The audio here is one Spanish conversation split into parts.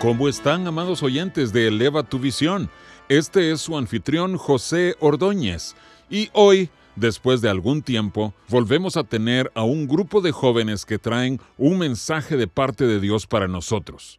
¿Cómo están, amados oyentes de Eleva tu Visión? Este es su anfitrión José Ordóñez y hoy, después de algún tiempo, volvemos a tener a un grupo de jóvenes que traen un mensaje de parte de Dios para nosotros.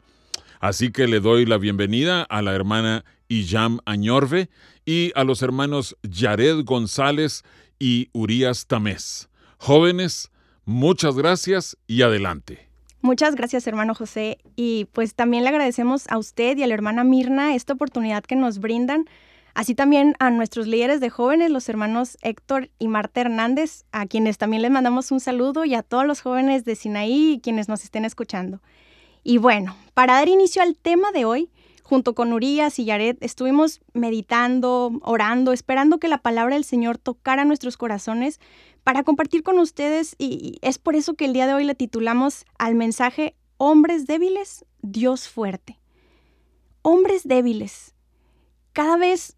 Así que le doy la bienvenida a la hermana Iyam Añorve y a los hermanos Yared González y Urias Tamés. Jóvenes, muchas gracias y adelante. Muchas gracias, hermano José. Y pues también le agradecemos a usted y a la hermana Mirna esta oportunidad que nos brindan. Así también a nuestros líderes de jóvenes, los hermanos Héctor y Marta Hernández, a quienes también les mandamos un saludo y a todos los jóvenes de Sinaí y quienes nos estén escuchando. Y bueno, para dar inicio al tema de hoy, junto con Urias y Yaret, estuvimos meditando, orando, esperando que la palabra del Señor tocara nuestros corazones para compartir con ustedes y es por eso que el día de hoy le titulamos al mensaje Hombres débiles, Dios fuerte. Hombres débiles. Cada vez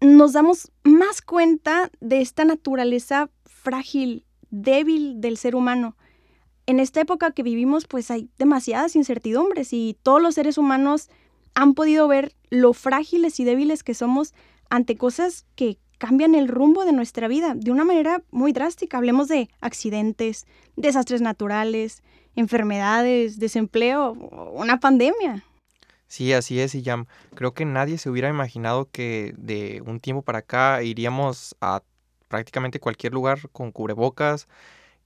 nos damos más cuenta de esta naturaleza frágil, débil del ser humano. En esta época que vivimos pues hay demasiadas incertidumbres y todos los seres humanos han podido ver lo frágiles y débiles que somos ante cosas que cambian el rumbo de nuestra vida de una manera muy drástica. Hablemos de accidentes, desastres naturales, enfermedades, desempleo, una pandemia. Sí, así es, y ya creo que nadie se hubiera imaginado que de un tiempo para acá iríamos a prácticamente cualquier lugar con cubrebocas,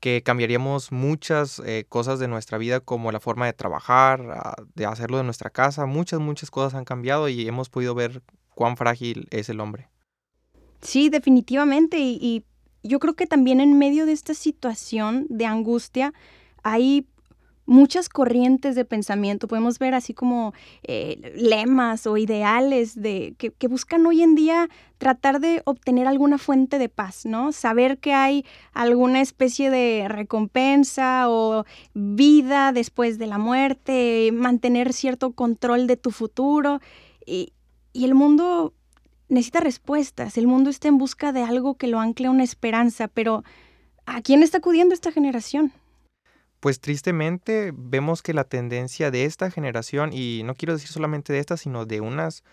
que cambiaríamos muchas eh, cosas de nuestra vida como la forma de trabajar, de hacerlo de nuestra casa, muchas, muchas cosas han cambiado y hemos podido ver cuán frágil es el hombre. Sí, definitivamente. Y, yo creo que también en medio de esta situación de angustia hay muchas corrientes de pensamiento. Podemos ver así como eh, lemas o ideales de, que, buscan hoy en día tratar de obtener alguna fuente de paz, ¿no? Saber que hay alguna especie de recompensa o vida después de la muerte, mantener cierto control de tu futuro. Y el mundo necesita respuestas. El mundo está en busca de algo que lo ancle una esperanza, pero ¿a quién está acudiendo esta generación? Pues tristemente vemos que la tendencia de esta generación, y no quiero decir solamente de esta, sino de unas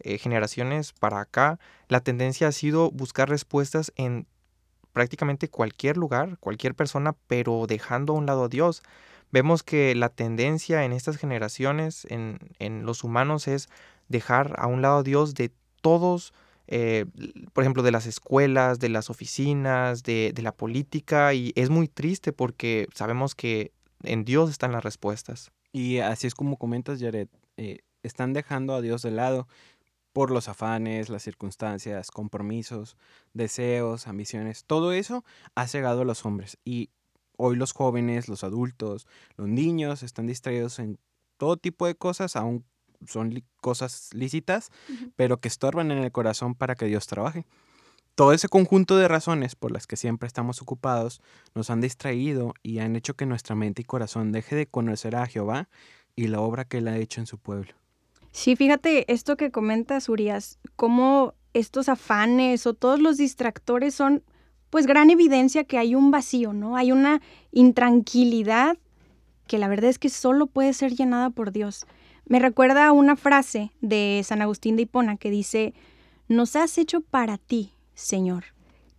eh, generaciones para acá, la tendencia ha sido buscar respuestas en prácticamente cualquier lugar, cualquier persona, pero dejando a un lado a Dios. Vemos que la tendencia en estas generaciones, en, en los humanos, es dejar a un lado a Dios de todos, eh, por ejemplo, de las escuelas, de las oficinas, de, la política, y es muy triste porque sabemos que en Dios están las respuestas. Y así es como comentas, Jared, eh, están dejando a Dios de lado por los afanes, las circunstancias, compromisos, deseos, ambiciones, todo eso ha cegado a los hombres. Y hoy los jóvenes, los adultos, los niños están distraídos en todo tipo de cosas, aún son cosas lícitas, pero que estorban en el corazón para que Dios trabaje. Todo ese conjunto de razones por las que siempre estamos ocupados nos han distraído y han hecho que nuestra mente y corazón deje de conocer a Jehová y la obra que él ha hecho en su pueblo. Sí, fíjate esto que comentas, Urias, cómo estos afanes o todos los distractores son pues gran evidencia que hay un vacío, ¿no? Hay una intranquilidad que la verdad es que solo puede ser llenada por Dios. Me recuerda a una frase de San Agustín de Hipona que dice, nos has hecho para ti, Señor,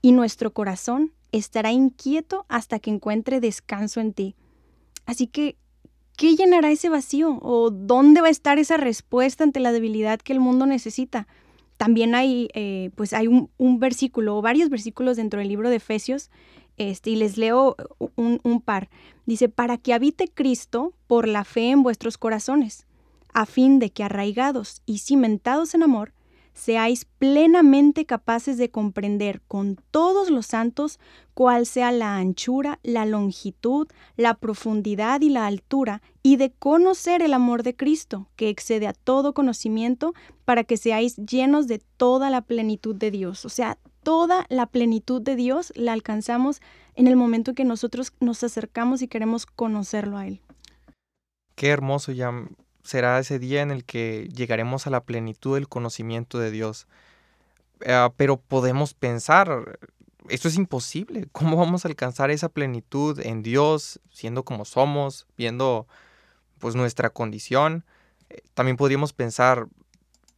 y nuestro corazón estará inquieto hasta que encuentre descanso en ti. Así que, ¿qué llenará ese vacío? ¿O dónde va a estar esa respuesta ante la debilidad que el mundo necesita? También hay, eh, pues hay un, versículo o varios versículos dentro del libro de Efesios, este, y les leo un, un par. Dice, para que habite Cristo por la fe en vuestros corazones a fin de que arraigados y cimentados en amor, seáis plenamente capaces de comprender con todos los santos cuál sea la anchura, la longitud, la profundidad y la altura, y de conocer el amor de Cristo, que excede a todo conocimiento, para que seáis llenos de toda la plenitud de Dios. O sea, toda la plenitud de Dios la alcanzamos en el momento en que nosotros nos acercamos y queremos conocerlo a Él. Qué hermoso ya será ese día en el que llegaremos a la plenitud del conocimiento de Dios. Ah, pero podemos pensar, esto es imposible. ¿Cómo vamos a alcanzar esa plenitud en Dios, siendo como somos, viendo pues nuestra condición? Eh, también podríamos pensar,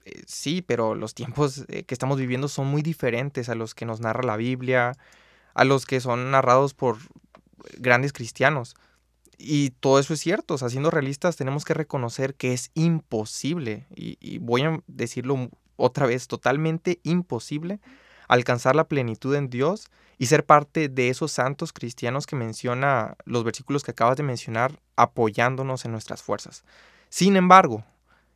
eh, sí, pero los tiempos eh, que estamos viviendo son muy diferentes a los que nos narra la Biblia, a los que son narrados por grandes cristianos. Y todo eso es cierto, o sea, siendo realistas tenemos que reconocer que es imposible, y, voy a decirlo otra vez, totalmente imposible alcanzar la plenitud en Dios y ser parte de esos santos cristianos que menciona los versículos que acabas de mencionar, apoyándonos en nuestras fuerzas. Sin embargo,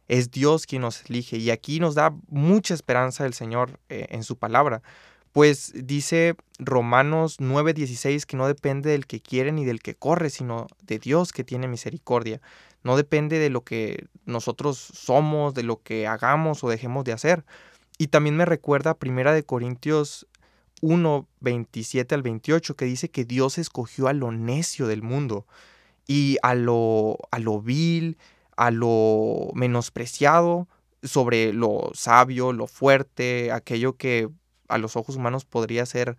es Dios quien nos elige y aquí nos da mucha esperanza el Señor eh, en su palabra, pues dice Romanos 9:16 que no depende del que quiere ni del que corre, sino de Dios que tiene misericordia. No depende de lo que nosotros somos, de lo que hagamos o dejemos de hacer. Y también me recuerda Primera de Corintios 1, 27 al 28, que dice que Dios escogió a lo necio del mundo y a lo, a lo vil, a lo menospreciado, sobre lo sabio, lo fuerte, aquello que a los ojos humanos podría ser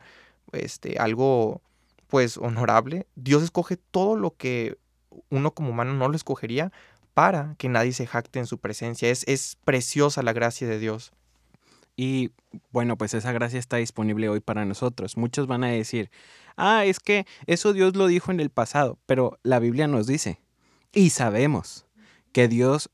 este, algo pues honorable, Dios escoge todo lo que uno como humano no lo escogería para que nadie se jacte en su presencia. Es, es preciosa la gracia de Dios. Y bueno, pues esa gracia está disponible hoy para nosotros. Muchos van a decir, ah, es que eso Dios lo dijo en el pasado, pero la Biblia nos dice, y sabemos que Dios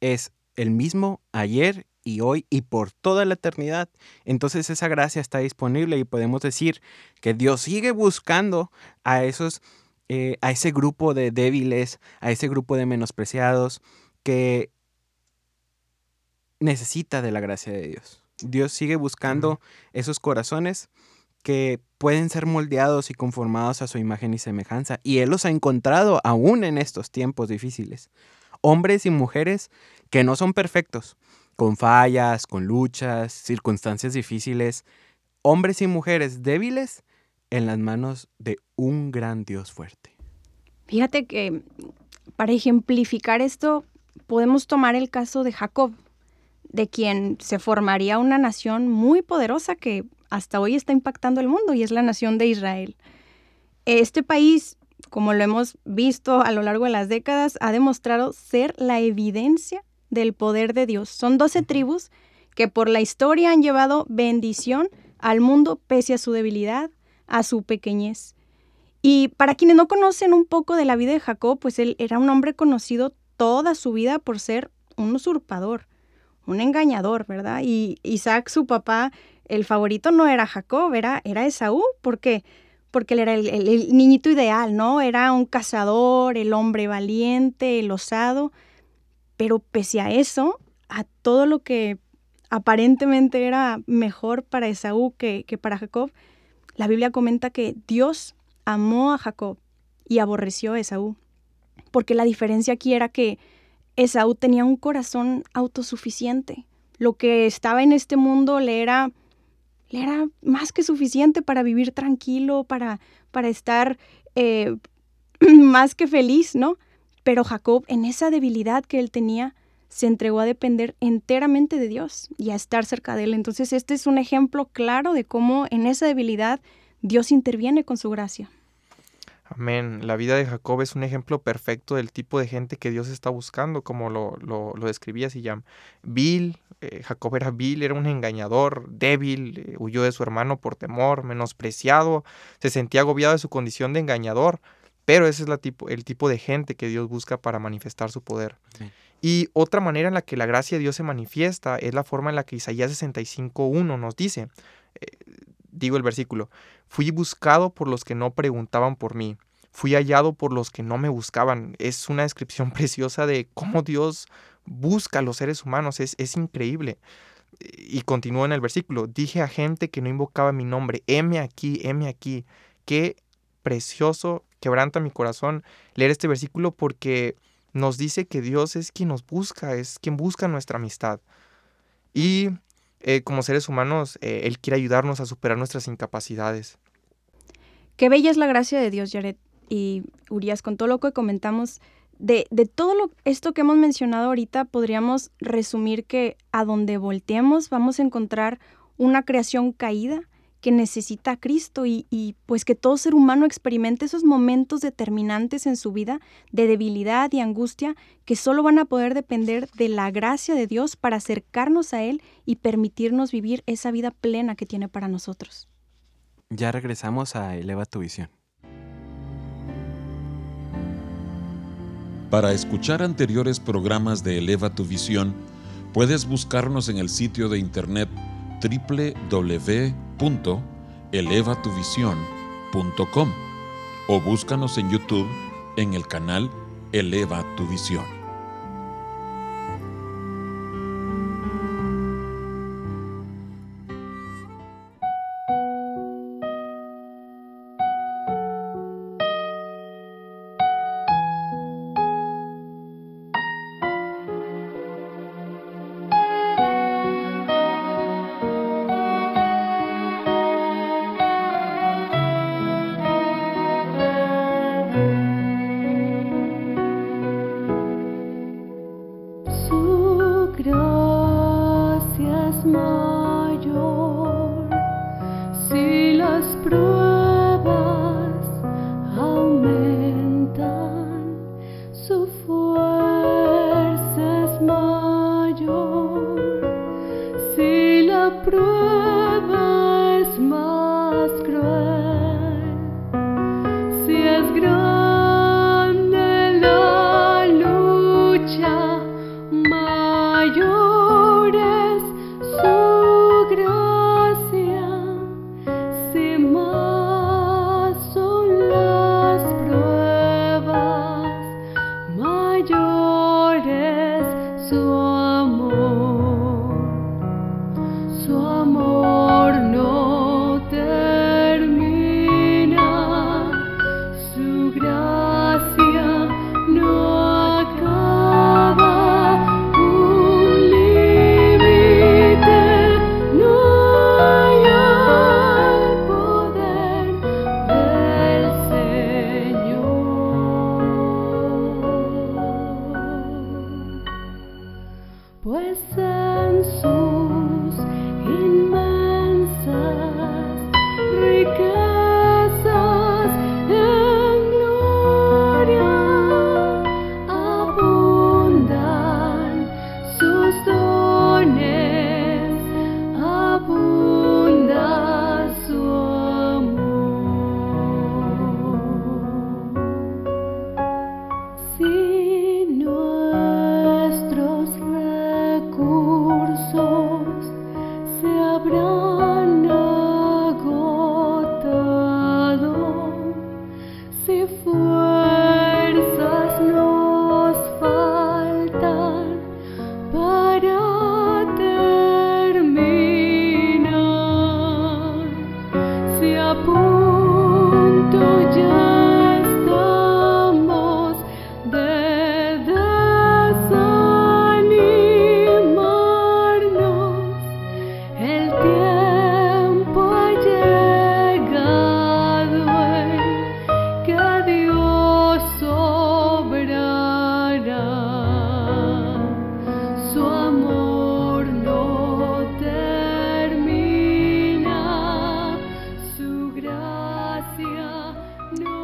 es el mismo ayer y hoy y por toda la eternidad. Entonces esa gracia está disponible y podemos decir que Dios sigue buscando a esos, eh, a ese grupo de débiles, a ese grupo de menospreciados que necesita de la gracia de Dios. Dios sigue buscando esos corazones que pueden ser moldeados y conformados a su imagen y semejanza. Y Él los ha encontrado aún en estos tiempos difíciles. Hombres y mujeres que no son perfectos, con fallas, con luchas, circunstancias difíciles, hombres y mujeres débiles en las manos de un gran Dios fuerte. Fíjate que para ejemplificar esto podemos tomar el caso de Jacob, de quien se formaría una nación muy poderosa que hasta hoy está impactando el mundo y es la nación de Israel. Este país, como lo hemos visto a lo largo de las décadas, ha demostrado ser la evidencia del poder de Dios. Son doce tribus que por la historia han llevado bendición al mundo pese a su debilidad, a su pequeñez. Y para quienes no conocen un poco de la vida de Jacob, pues él era un hombre conocido toda su vida por ser un usurpador, un engañador, ¿verdad? Y Isaac, su papá, el favorito no era Jacob, era, era Esaú. ¿Por qué? Porque él era el, el niñito ideal, ¿no? Era un cazador, el hombre valiente, el osado. Pero pese a eso, a todo lo que aparentemente era mejor para Esaú que, para Jacob, la Biblia comenta que Dios amó a Jacob y aborreció a Esaú. Porque la diferencia aquí era que Esaú tenía un corazón autosuficiente. Lo que estaba en este mundo le era, le era más que suficiente para vivir tranquilo, para, para estar eh, más que feliz, ¿no? Pero Jacob, en esa debilidad que él tenía, se entregó a depender enteramente de Dios y a estar cerca de Él. Entonces, este es un ejemplo claro de cómo en esa debilidad Dios interviene con su gracia. Amén. La vida de Jacob es un ejemplo perfecto del tipo de gente que Dios está buscando, como lo, lo, lo describía llama Bill, eh, Jacob era vil, era un engañador, débil, eh, huyó de su hermano por temor, menospreciado, se sentía agobiado de su condición de engañador. Pero ese es la tipo, el tipo de gente que Dios busca para manifestar su poder. Y otra manera en la que la gracia de Dios se manifiesta es la forma en la que Isaías 65.1 nos dice, eh, digo el versículo, fui buscado por los que no preguntaban por mí, fui hallado por los que no me buscaban. Es una descripción preciosa de cómo Dios busca a los seres humanos, es, es increíble. Y continúa en el versículo, dije a gente que no invocaba mi nombre, heme aquí, heme aquí. Qué precioso, quebranta mi corazón leer este versículo porque nos dice que Dios es quien nos busca, es quien busca nuestra amistad. Y eh, como seres humanos, eh, Él quiere ayudarnos a superar nuestras incapacidades. Qué bella es la gracia de Dios, Jared y Urias, con todo lo que comentamos. De, de todo esto que hemos mencionado ahorita, podríamos resumir que a donde volteemos vamos a encontrar una creación caída, que necesita a Cristo y, pues que todo ser humano experimente esos momentos determinantes en su vida de debilidad y angustia que solo van a poder depender de la gracia de Dios para acercarnos a Él y permitirnos vivir esa vida plena que tiene para nosotros. Ya regresamos a Eleva tu visión. Para escuchar anteriores programas de Eleva tu visión, puedes buscarnos en el sitio de internet www.elevatuvision.com o búscanos en YouTube en el canal Eleva tu Visión.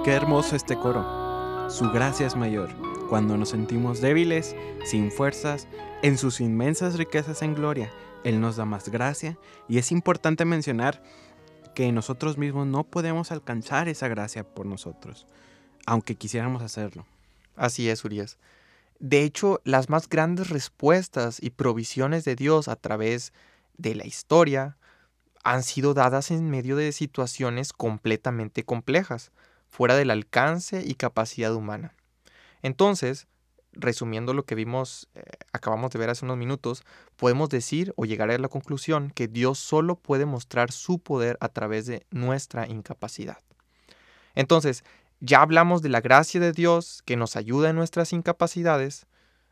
Este coro. Su gracia es mayor. Cuando nos sentimos débiles, sin fuerzas, en sus inmensas riquezas en gloria, Él nos da más gracia. Y es importante mencionar que nosotros mismos no podemos alcanzar esa gracia por nosotros, aunque quisiéramos hacerlo. Así es, Urias. De hecho, las más grandes respuestas y provisiones de Dios a través de la historia han sido dadas en medio de situaciones completamente complejas fuera del alcance y capacidad humana. Entonces, resumiendo lo que vimos, eh, acabamos de ver hace unos minutos, podemos decir o llegar a la conclusión que Dios solo puede mostrar su poder a través de nuestra incapacidad. Entonces, ya hablamos de la gracia de Dios que nos ayuda en nuestras incapacidades.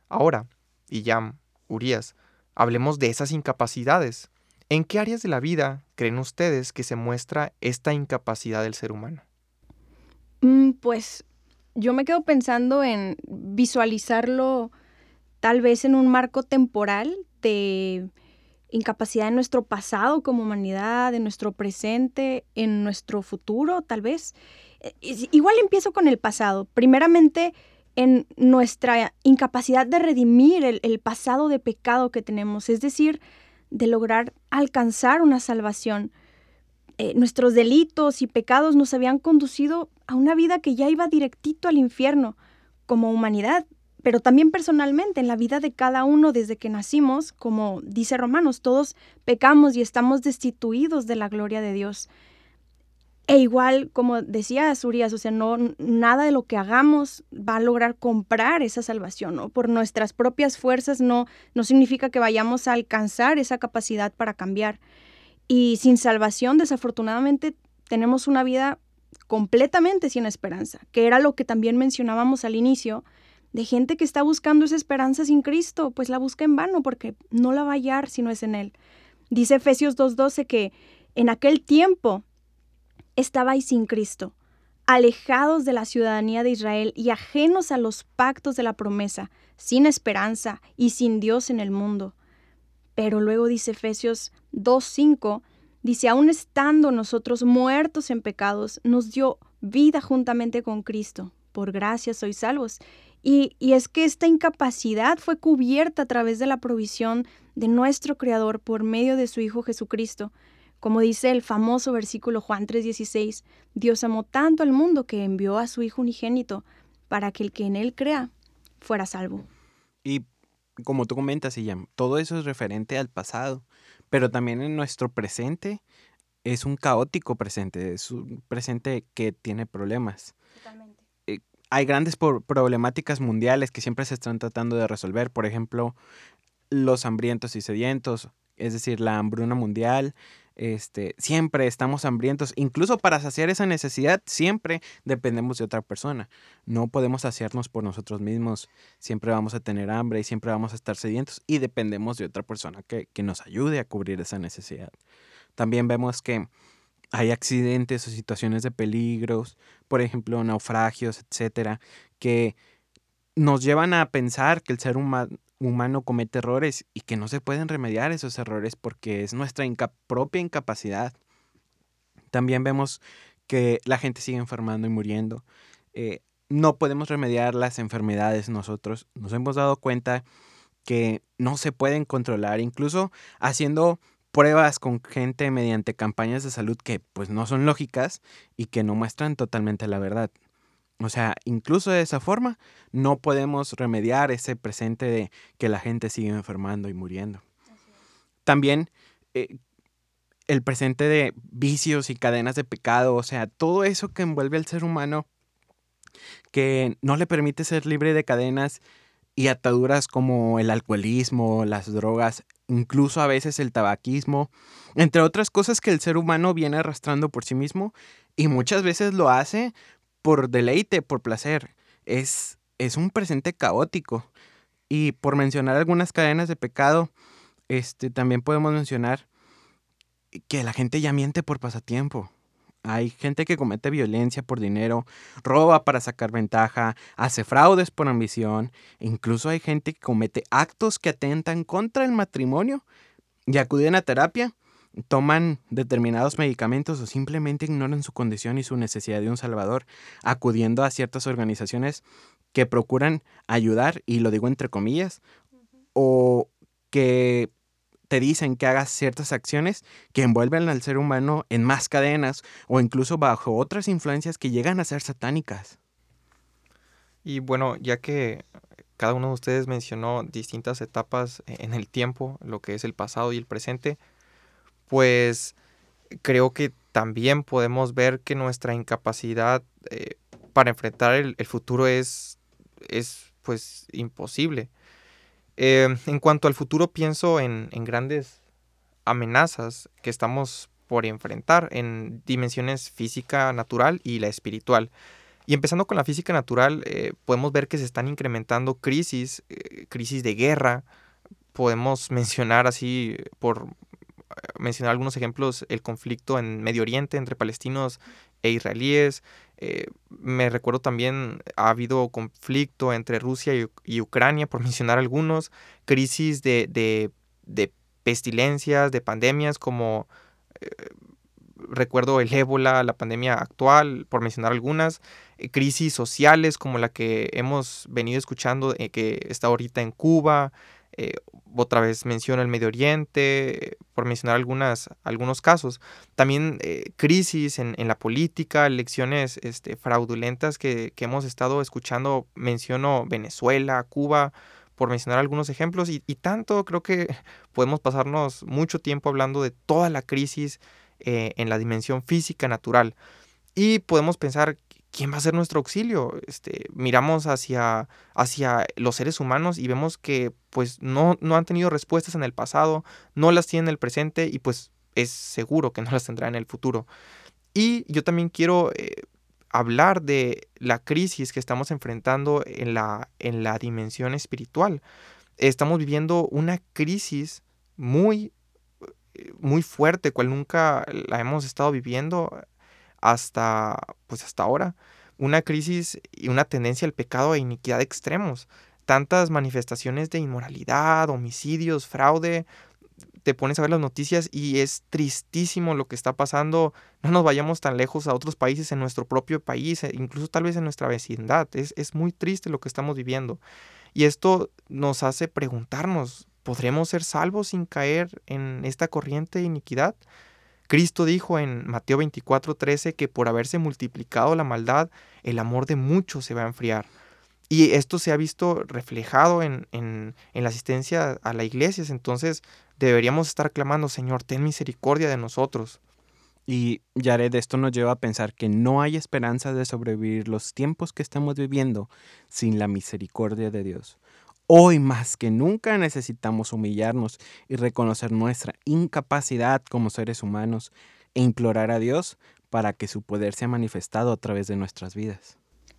Ahora, y ya, Urias, hablemos de esas incapacidades. ¿En qué áreas de la vida creen ustedes que se muestra esta incapacidad del ser humano? Mm, pues yo me quedo pensando en visualizarlo tal vez en un marco temporal de incapacidad en nuestro pasado como humanidad, en nuestro presente, en nuestro futuro, tal vez. Eh, igual empiezo con el pasado. Primeramente, en nuestra incapacidad de redimir el, pasado de pecado que tenemos, es decir, de lograr alcanzar una salvación. Eh, nuestros delitos y pecados nos habían conducido a una vida que ya iba directito al infierno como humanidad, pero también personalmente en la vida de cada uno desde que nacimos, como dice Romanos, todos pecamos y estamos destituidos de la gloria de Dios. E igual, como decía Urias, o sea, no, nada de lo que hagamos va a lograr comprar esa salvación, ¿no? Por nuestras propias fuerzas no, no significa que vayamos a alcanzar esa capacidad para cambiar. Y sin salvación, desafortunadamente, tenemos una vida completamente sin esperanza, que era lo que también mencionábamos al inicio, de gente que está buscando esa esperanza sin Cristo, pues la busca en vano porque no la va a hallar si no es en Él. Dice Efesios 2.12 que en aquel tiempo estabais sin Cristo, alejados de la ciudadanía de Israel y ajenos a los pactos de la promesa, sin esperanza y sin Dios en el mundo. Pero luego dice Efesios 2.5, dice, aun estando nosotros muertos en pecados, nos dio vida juntamente con Cristo. Por gracia sois salvos. Y, es que esta incapacidad fue cubierta a través de la provisión de nuestro Creador por medio de su Hijo Jesucristo. Como dice el famoso versículo Juan 3:16, Dios amó tanto al mundo que envió a su Hijo unigénito para que el que en él crea fuera salvo. Y como tú comentas, Iyam, todo eso es referente al pasado, pero también en nuestro presente es un caótico presente, es un presente que tiene problemas. Totalmente hay grandes problemáticas mundiales que siempre se están tratando de resolver. Por ejemplo, los hambrientos y sedientos, es decir, la hambruna mundial. Este, siempre estamos hambrientos, incluso para saciar esa necesidad, siempre dependemos de otra persona. No podemos saciarnos por nosotros mismos, siempre vamos a tener hambre y siempre vamos a estar sedientos y dependemos de otra persona que, que nos ayude a cubrir esa necesidad. También vemos que hay accidentes o situaciones de peligros, por ejemplo, naufragios, etcétera, que nos llevan a pensar que el ser humano comete errores y que no se pueden remediar esos errores porque es nuestra propia incapacidad. También vemos que la gente sigue enfermando y muriendo. Eh, no podemos remediar las enfermedades nosotros. Nos hemos dado cuenta que no se pueden controlar, incluso haciendo pruebas con gente mediante campañas de salud que pues no son lógicas y que no muestran totalmente la verdad. O sea, incluso de esa forma no podemos remediar ese presente de que la gente sigue enfermando y muriendo. También eh, el presente de vicios y cadenas de pecado, o sea, todo eso que envuelve al ser humano que no le permite ser libre de cadenas y ataduras como el alcoholismo, las drogas, incluso a veces el tabaquismo, entre otras cosas que el ser humano viene arrastrando por sí mismo y muchas veces lo hace por deleite, por placer. Es, es un presente caótico. Y por mencionar algunas cadenas de pecado, este, también podemos mencionar que la gente ya miente por pasatiempo. Hay gente que comete violencia por dinero, roba para sacar ventaja, hace fraudes por ambición, incluso hay gente que comete actos que atentan contra el matrimonio y acuden a terapia, toman determinados medicamentos o simplemente ignoran su condición y su necesidad de un salvador, acudiendo a ciertas organizaciones que procuran ayudar, y lo digo entre comillas, o que te dicen que hagas ciertas acciones que envuelven al ser humano en más cadenas o incluso bajo otras influencias que llegan a ser satánicas. Y bueno, ya que cada uno de ustedes mencionó distintas etapas en el tiempo, lo que es el pasado y el presente, pues creo que también podemos ver que nuestra incapacidad eh, para enfrentar el, futuro es, es pues imposible. Eh, en cuanto al futuro, pienso en, grandes amenazas que estamos por enfrentar en dimensiones física, natural y la espiritual. Y empezando con la física natural, eh, podemos ver que se están incrementando crisis, eh, crisis de guerra. Podemos mencionar así, por mencionar algunos ejemplos, el conflicto en Medio Oriente entre palestinos e israelíes. Eh, me recuerdo también ha habido conflicto entre Rusia y, Ucrania, por mencionar algunos, crisis de, de, pestilencias, de pandemias como eh, recuerdo el ébola, la pandemia actual, por mencionar algunas, eh, crisis sociales como la que hemos venido escuchando que está ahorita en Cuba, eh, otra vez menciono el Medio Oriente, por mencionar algunas, algunos casos. También eh, crisis en, la política, elecciones este, fraudulentas que, hemos estado escuchando. Menciono Venezuela, Cuba, por mencionar algunos ejemplos. Y, tanto creo que podemos pasarnos mucho tiempo hablando de toda la crisis eh, en la dimensión física natural. Y podemos pensar ¿quién va a ser nuestro auxilio? Este, miramos hacia, hacia los seres humanos y vemos que pues no, no han tenido respuestas en el pasado, no las tienen en el presente y pues es seguro que no las tendrá en el futuro. Y yo también quiero eh, hablar de la crisis que estamos enfrentando en la, en la dimensión espiritual. Estamos viviendo una crisis muy, eh, muy fuerte, cual nunca la hemos estado viviendo hasta, pues hasta ahora, una crisis y una tendencia al pecado e iniquidad extremos. Tantas manifestaciones de inmoralidad, homicidios, fraude. Te pones a ver las noticias y es tristísimo lo que está pasando. No nos vayamos tan lejos a otros países, en nuestro propio país, e incluso tal vez en nuestra vecindad. Es, es muy triste lo que estamos viviendo. Y esto nos hace preguntarnos, ¿podremos ser salvos sin caer en esta corriente de iniquidad? Cristo dijo en Mateo 24:13 que por haberse multiplicado la maldad, el amor de muchos se va a enfriar. Y esto se ha visto reflejado en, en, la asistencia a la iglesia. Entonces deberíamos estar clamando, Señor, ten misericordia de nosotros. Y Yared, esto nos lleva a pensar que no hay esperanza de sobrevivir los tiempos que estamos viviendo sin la misericordia de Dios. Hoy más que nunca necesitamos humillarnos y reconocer nuestra incapacidad como seres humanos e implorar a Dios para que su poder sea manifestado a través de nuestras vidas.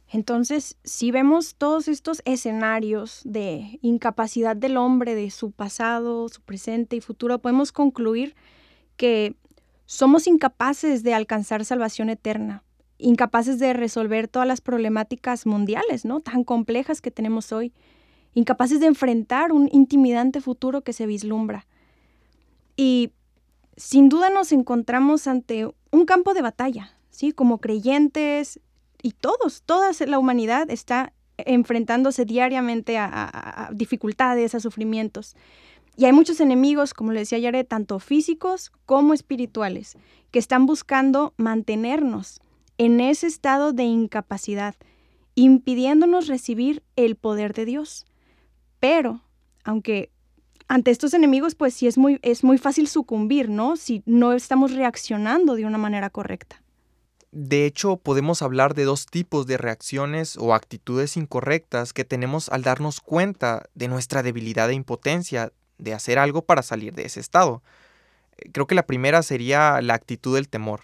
Entonces, si vemos todos estos escenarios de incapacidad del hombre, de su pasado, su presente y futuro, podemos concluir que somos incapaces de alcanzar salvación eterna, incapaces de resolver todas las problemáticas mundiales, ¿no? Tan complejas que tenemos hoy incapaces de enfrentar un intimidante futuro que se vislumbra. Y sin duda nos encontramos ante un campo de batalla, ¿sí? Como creyentes y todos, toda la humanidad está enfrentándose diariamente a, dificultades, a sufrimientos. Y hay muchos enemigos, como le decía Yare, tanto físicos como espirituales, que están buscando mantenernos en ese estado de incapacidad, impidiéndonos recibir el poder de Dios. Pero, aunque ante estos enemigos, pues sí es muy, es muy fácil sucumbir, ¿no? Si no estamos reaccionando de una manera correcta. De hecho, podemos hablar de dos tipos de reacciones o actitudes incorrectas que tenemos al darnos cuenta de nuestra debilidad e impotencia de hacer algo para salir de ese estado. Eh, creo que la primera sería la actitud del temor.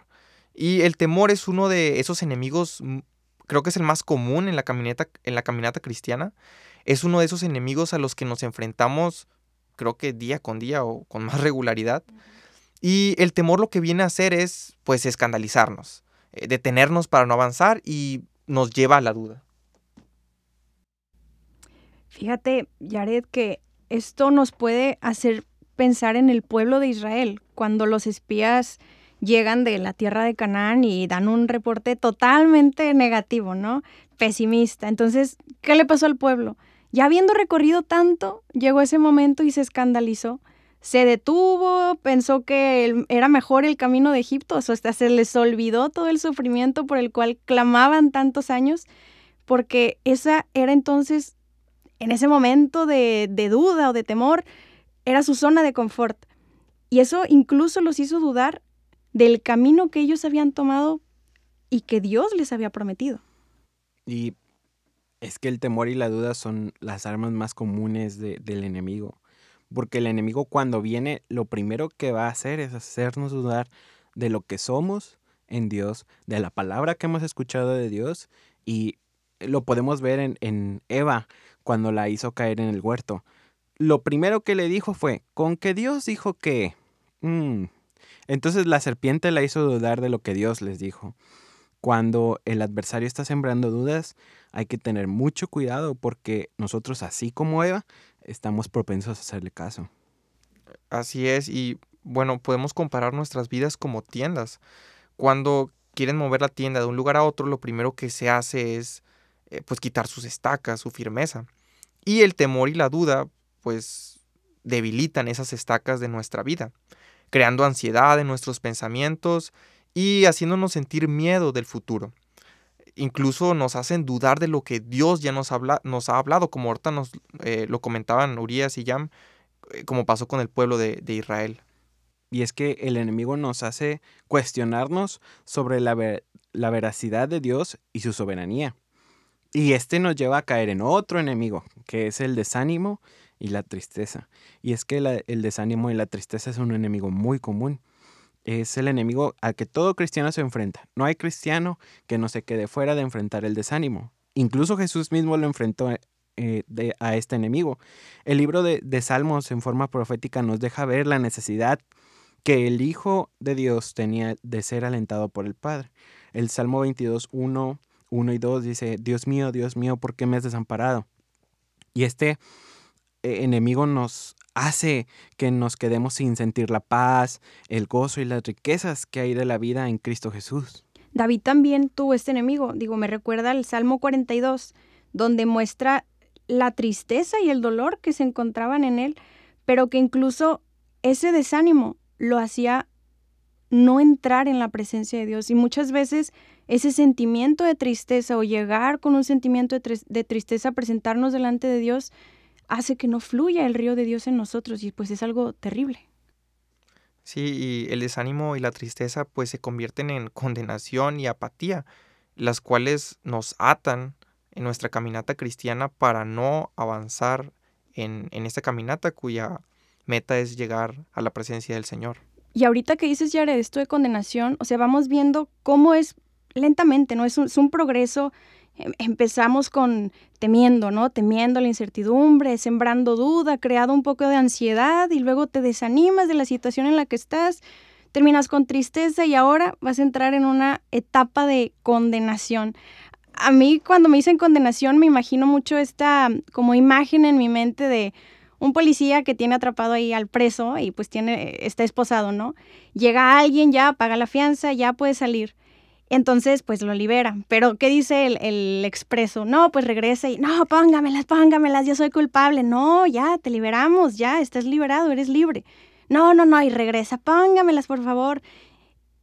Y el temor es uno de esos enemigos, mm, creo que es el más común en la en la caminata cristiana es uno de esos enemigos a los que nos enfrentamos, creo que día con día o con más regularidad. Y el temor lo que viene a hacer es, pues, escandalizarnos, eh, detenernos para no avanzar y nos lleva a la duda. Fíjate, Jared, que esto nos puede hacer pensar en el pueblo de Israel, cuando los espías llegan de la tierra de Canaán y dan un reporte totalmente negativo, ¿no? Pesimista. Entonces, ¿qué le pasó al pueblo? Ya habiendo recorrido tanto, llegó ese momento y se escandalizó. Se detuvo, pensó que era mejor el camino de Egipto, o hasta se les olvidó todo el sufrimiento por el cual clamaban tantos años, porque esa era entonces, en ese momento de, de duda o de temor, era su zona de confort. Y eso incluso los hizo dudar del camino que ellos habían tomado y que Dios les había prometido. Y Es que el temor y la duda son las armas más comunes del enemigo. Porque el enemigo cuando viene, lo primero que va a hacer es hacernos dudar de lo que somos en Dios, de la palabra que hemos escuchado de Dios. Y lo podemos ver en, Eva cuando la hizo caer en el huerto. Lo primero que le dijo fue, con que Dios dijo que... Mm". Entonces la serpiente la hizo dudar de lo que Dios les dijo. Cuando el adversario está sembrando dudas, hay que tener mucho cuidado porque nosotros, así como Eva, estamos propensos a hacerle caso. Así es, y bueno, podemos comparar nuestras vidas como tiendas. Cuando quieren mover la tienda de un lugar a otro, lo primero que se hace es eh, pues quitar sus estacas, su firmeza. Y el temor y la duda, pues debilitan esas estacas de nuestra vida, creando ansiedad en nuestros pensamientos y haciéndonos sentir miedo del futuro. Incluso nos hacen dudar de lo que Dios ya nos, habla, nos ha hablado, como ahorita nos eh, lo comentaban Urias y Yam, eh, como pasó con el pueblo de, de, Israel. Y es que el enemigo nos hace cuestionarnos sobre la, la veracidad de Dios y su soberanía. Y este nos lleva a caer en otro enemigo, que es el desánimo y la tristeza. Y es que el desánimo y la tristeza es un enemigo muy común es el enemigo al que todo cristiano se enfrenta. No hay cristiano que no se quede fuera de enfrentar el desánimo. Incluso Jesús mismo lo enfrentó eh, a este enemigo. El libro de, Salmos en forma profética nos deja ver la necesidad que el Hijo de Dios tenía de ser alentado por el Padre. El Salmo 22, 1, 1 y 2 dice, Dios mío, Dios mío, ¿por qué me has desamparado? Y este eh, enemigo nos hace que nos quedemos sin sentir la paz, el gozo y las riquezas que hay de la vida en Cristo Jesús. David también tuvo este enemigo, digo, me recuerda al Salmo 42, donde muestra la tristeza y el dolor que se encontraban en él, pero que incluso ese desánimo lo hacía no entrar en la presencia de Dios. Y muchas veces ese sentimiento de tristeza o llegar con un sentimiento de, de tristeza a presentarnos delante de Dios hace que no fluya el río de Dios en nosotros y pues es algo terrible. Sí, y el desánimo y la tristeza pues se convierten en condenación y apatía, las cuales nos atan en nuestra caminata cristiana para no avanzar en, en esta caminata cuya meta es llegar a la presencia del Señor. Y ahorita que dices, Jared, esto de condenación, o sea, vamos viendo cómo es lentamente, ¿no? Es un, es un progreso empezamos con temiendo, ¿no? Temiendo la incertidumbre, sembrando duda, creado un poco de ansiedad y luego te desanimas de la situación en la que estás, terminas con tristeza y ahora vas a entrar en una etapa de condenación. A mí cuando me dicen condenación me imagino mucho esta como imagen en mi mente de un policía que tiene atrapado ahí al preso y pues tiene está esposado, ¿no? Llega alguien ya, paga la fianza, ya puede salir entonces, pues lo libera. Pero, ¿qué dice el, expreso? No, pues regresa y, no, póngamelas, póngamelas, yo soy culpable. No, ya, te liberamos, ya, estás liberado, eres libre. No, no, no, y regresa, póngamelas, por favor.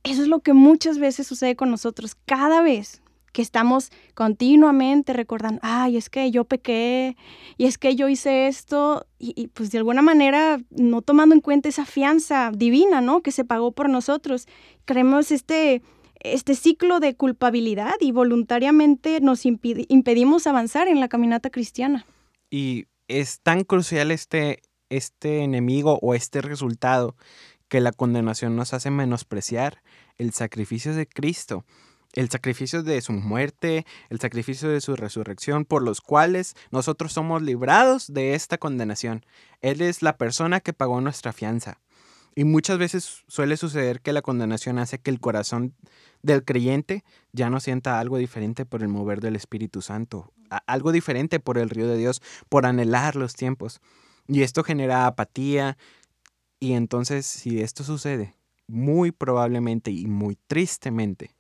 Eso es lo que muchas veces sucede con nosotros. Cada vez que estamos continuamente recordando, ay, es que yo pequé, y es que yo hice esto, y, pues de alguna manera no tomando en cuenta esa fianza divina, ¿no? Que se pagó por nosotros. Creemos este este ciclo de culpabilidad y voluntariamente nos impedimos avanzar en la caminata cristiana. Y es tan crucial este, este enemigo o este resultado que la condenación nos hace menospreciar el sacrificio de Cristo, el sacrificio de su muerte, el sacrificio de su resurrección, por los cuales nosotros somos librados de esta condenación. Él es la persona que pagó nuestra fianza. Y muchas veces suele suceder que la condenación hace que el corazón del creyente ya no sienta algo diferente por el mover del Espíritu Santo, algo diferente por el río de Dios, por anhelar los tiempos. Y esto genera apatía. Y entonces, si esto sucede, muy probablemente y muy tristemente,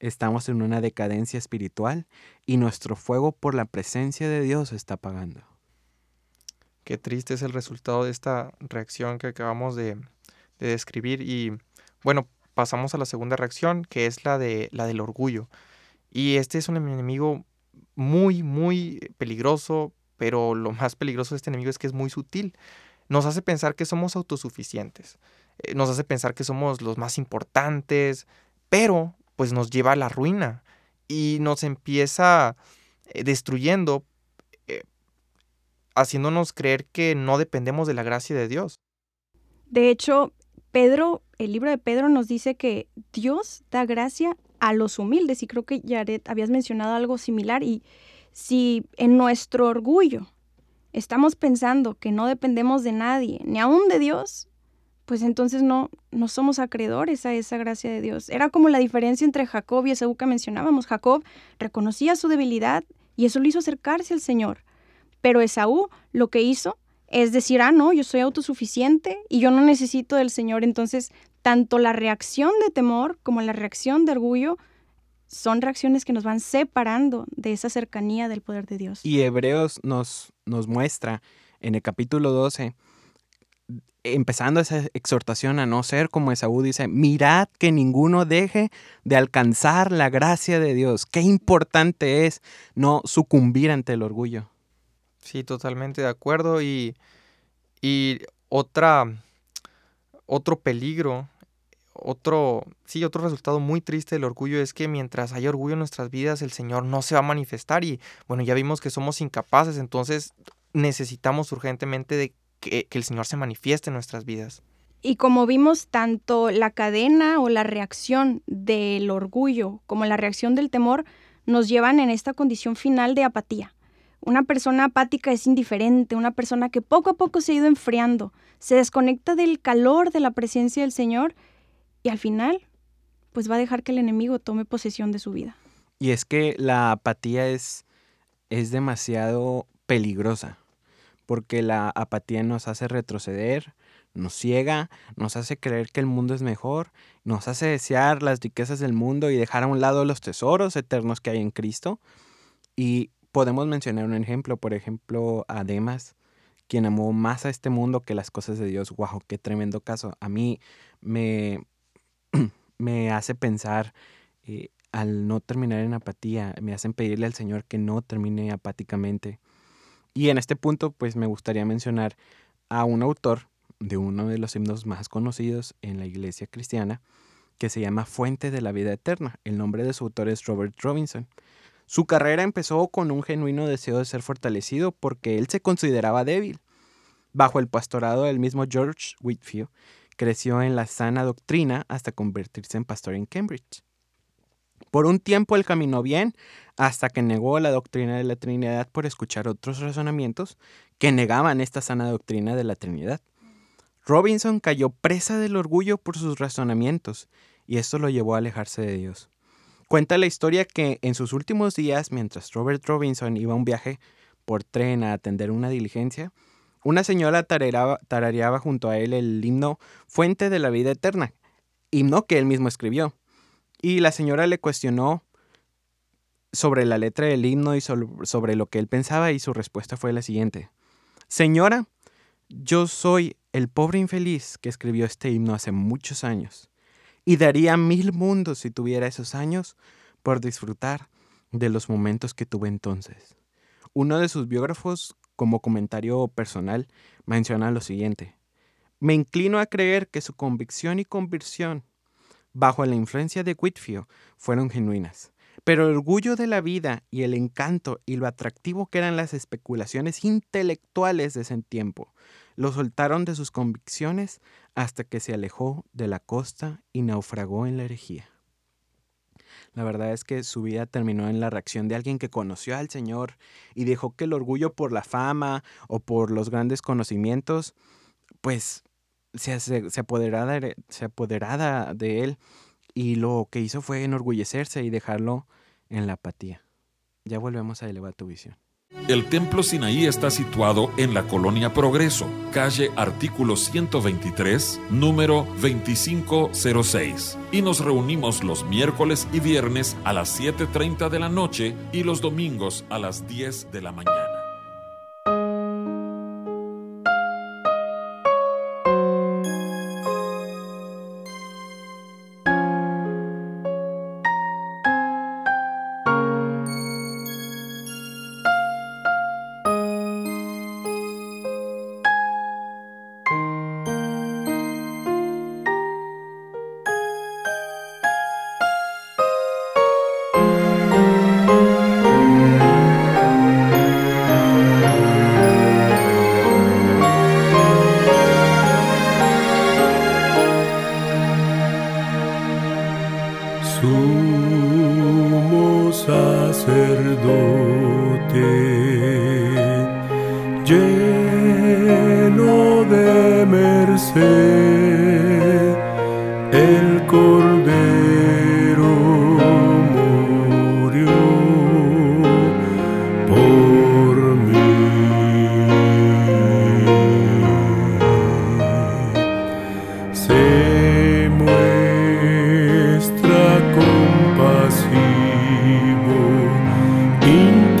estamos en una decadencia espiritual y nuestro fuego por la presencia de Dios está apagando. Qué triste es el resultado de esta reacción que acabamos de, de describir. Y bueno, pasamos a la segunda reacción, que es la, de, la del orgullo. Y este es un enemigo muy, muy peligroso, pero lo más peligroso de este enemigo es que es muy sutil. Nos hace pensar que somos autosuficientes, eh, nos hace pensar que somos los más importantes, pero pues nos lleva a la ruina y nos empieza eh, destruyendo, eh, haciéndonos creer que no dependemos de la gracia de Dios. De hecho, Pedro, el libro de Pedro nos dice que Dios da gracia a los humildes y creo que Yaret habías mencionado algo similar y si en nuestro orgullo estamos pensando que no dependemos de nadie, ni aún de Dios, pues entonces no, no somos acreedores a esa gracia de Dios. Era como la diferencia entre Jacob y Esaú que mencionábamos. Jacob reconocía su debilidad y eso lo hizo acercarse al Señor. Pero Esaú lo que hizo es decir, ah, no, yo soy autosuficiente y yo no necesito del Señor. Entonces, tanto la reacción de temor como la reacción de orgullo son reacciones que nos van separando de esa cercanía del poder de Dios. Y Hebreos nos, nos muestra en el capítulo 12 empezando esa exhortación a no ser como Esaú, dice, mirad que ninguno deje de alcanzar la gracia de Dios. Qué importante es no sucumbir ante el orgullo. Sí, totalmente de acuerdo. Y, y otra, otro peligro, otro, sí, otro resultado muy triste del orgullo es que mientras hay orgullo en nuestras vidas, el Señor no se va a manifestar. Y bueno, ya vimos que somos incapaces, entonces necesitamos urgentemente de que, el Señor se manifieste en nuestras vidas. Y como vimos, tanto la cadena o la reacción del orgullo como la reacción del temor nos llevan en esta condición final de apatía. Una persona apática es indiferente, una persona que poco a poco se ha ido enfriando, se desconecta del calor de la presencia del Señor y al final, pues va a dejar que el enemigo tome posesión de su vida. Y es que la apatía es, es demasiado peligrosa porque la apatía nos hace retroceder, nos ciega, nos hace creer que el mundo es mejor, nos hace desear las riquezas del mundo y dejar a un lado los tesoros eternos que hay en Cristo. Y podemos mencionar un ejemplo, por ejemplo, a Demas, quien amó más a este mundo que las cosas de Dios. ¡Wow! ¡Qué tremendo caso! A mí me, me hace pensar, eh, al no terminar en apatía, me hacen pedirle al Señor que no termine apáticamente y en este punto, pues me gustaría mencionar a un autor de uno de los himnos más conocidos en la iglesia cristiana, que se llama Fuente de la Vida Eterna. El nombre de su autor es Robert Robinson. Su carrera empezó con un genuino deseo de ser fortalecido porque él se consideraba débil. Bajo el pastorado del mismo George Whitfield, creció en la sana doctrina hasta convertirse en pastor en Cambridge. Por un tiempo él caminó bien hasta que negó la doctrina de la Trinidad por escuchar otros razonamientos que negaban esta sana doctrina de la Trinidad. Robinson cayó presa del orgullo por sus razonamientos y esto lo llevó a alejarse de Dios. Cuenta la historia que en sus últimos días, mientras Robert Robinson iba a un viaje por tren a atender una diligencia, una señora tarareaba junto a él el himno Fuente de la Vida Eterna, himno que él mismo escribió. Y la señora le cuestionó sobre la letra del himno y sobre lo que él pensaba y su respuesta fue la siguiente. Señora, yo soy el pobre infeliz que escribió este himno hace muchos años y daría mil mundos si tuviera esos años por disfrutar de los momentos que tuve entonces. Uno de sus biógrafos, como comentario personal, menciona lo siguiente. Me inclino a creer que su convicción y conversión bajo la influencia de Whitfield fueron genuinas. Pero el orgullo de la vida y el encanto y lo atractivo que eran las especulaciones intelectuales de ese tiempo lo soltaron de sus convicciones hasta que se alejó de la costa y naufragó en la herejía. La verdad es que su vida terminó en la reacción de alguien que conoció al Señor y dejó que el orgullo por la fama o por los grandes conocimientos, pues se, se, apoderada, se apoderada de él y lo que hizo fue enorgullecerse y dejarlo en la apatía. Ya volvemos a elevar tu visión. El Templo Sinaí está situado en la colonia Progreso, calle artículo 123, número 2506. Y nos reunimos los miércoles y viernes a las 7.30 de la noche y los domingos a las 10 de la mañana.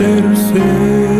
Eu sei.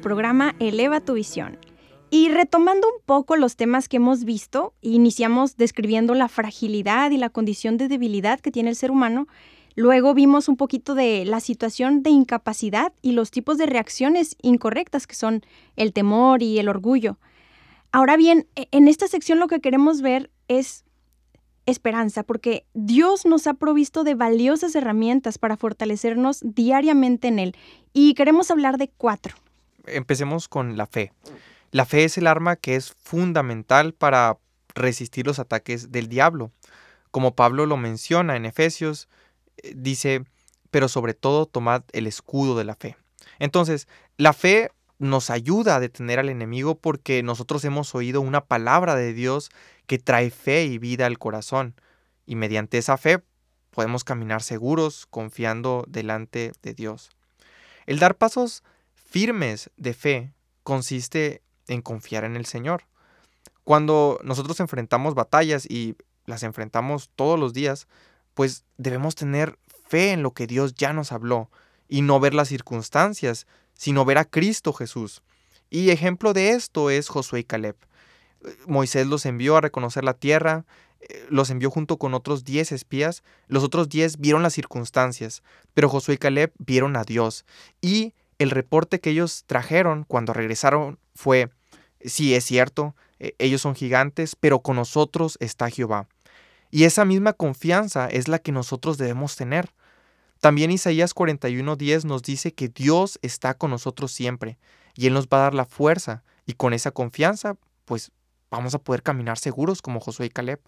Programa Eleva tu visión. Y retomando un poco los temas que hemos visto, iniciamos describiendo la fragilidad y la condición de debilidad que tiene el ser humano. Luego vimos un poquito de la situación de incapacidad y los tipos de reacciones incorrectas que son el temor y el orgullo. Ahora bien, e- en esta sección lo que queremos ver es esperanza, porque Dios nos ha provisto de valiosas herramientas para fortalecernos diariamente en Él. Y queremos hablar de cuatro. Empecemos con la fe. La fe es el arma que es fundamental para resistir los ataques del diablo. Como Pablo lo menciona en Efesios, eh, dice, pero sobre todo tomad el escudo de la fe. Entonces, la fe nos ayuda a detener al enemigo porque nosotros hemos oído una palabra de Dios que trae fe y vida al corazón. Y mediante esa fe podemos caminar seguros, confiando delante de Dios. El dar pasos firmes de fe consiste en confiar en el Señor. Cuando nosotros enfrentamos batallas y las enfrentamos todos los días, pues debemos tener fe en lo que Dios ya nos habló y no ver las circunstancias, sino ver a Cristo Jesús. Y ejemplo de esto es Josué y Caleb. Moisés los envió a reconocer la tierra, eh, los envió junto con otros 10 espías, los otros 10 vieron las circunstancias, pero Josué y Caleb vieron a Dios. Y el reporte que ellos trajeron cuando regresaron fue, sí, es cierto, eh, ellos son gigantes, pero con nosotros está Jehová. Y esa misma confianza es la que nosotros debemos tener. También Isaías 41:10 nos dice que Dios está con nosotros siempre y Él nos va a dar la fuerza y con esa confianza pues vamos a poder caminar seguros como Josué y Caleb.